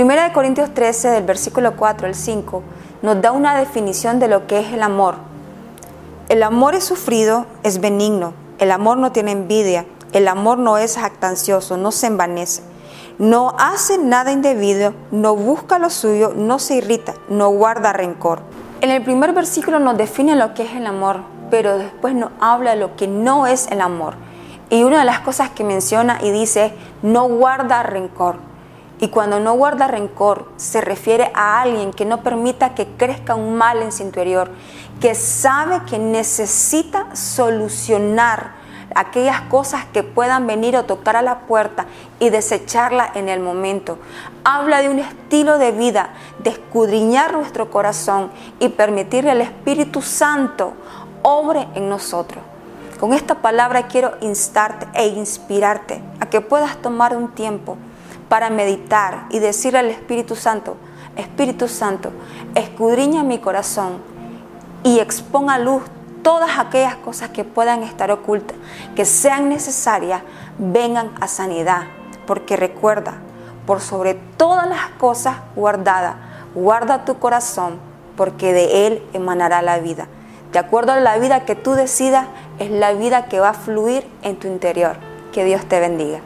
Primera de Corintios 13, del versículo 4 al 5, nos da una definición de lo que es el amor. El amor es sufrido, es benigno. El amor no tiene envidia. El amor no es jactancioso, no se envanece. No hace nada indebido, no busca lo suyo, no se irrita, no guarda rencor. En el primer versículo nos define lo que es el amor, pero después nos habla de lo que no es el amor. Y una de las cosas que menciona y dice, no guarda rencor. Y cuando no guarda rencor, se refiere a alguien que no permita que crezca un mal en su interior, que sabe que necesita solucionar aquellas cosas que puedan venir o tocar a la puerta y desecharla en el momento. Habla de un estilo de vida, de escudriñar nuestro corazón y permitirle al Espíritu Santo obre en nosotros. Con esta palabra quiero instarte e inspirarte a que puedas tomar un tiempo para meditar y decirle al Espíritu Santo, Espíritu Santo, escudriña mi corazón y exponga a luz todas aquellas cosas que puedan estar ocultas, que sean necesarias, vengan a sanidad. Porque recuerda, por sobre todas las cosas guardadas, guarda tu corazón, porque de él emanará la vida. De acuerdo a la vida que tú decidas, es la vida que va a fluir en tu interior. Que Dios te bendiga.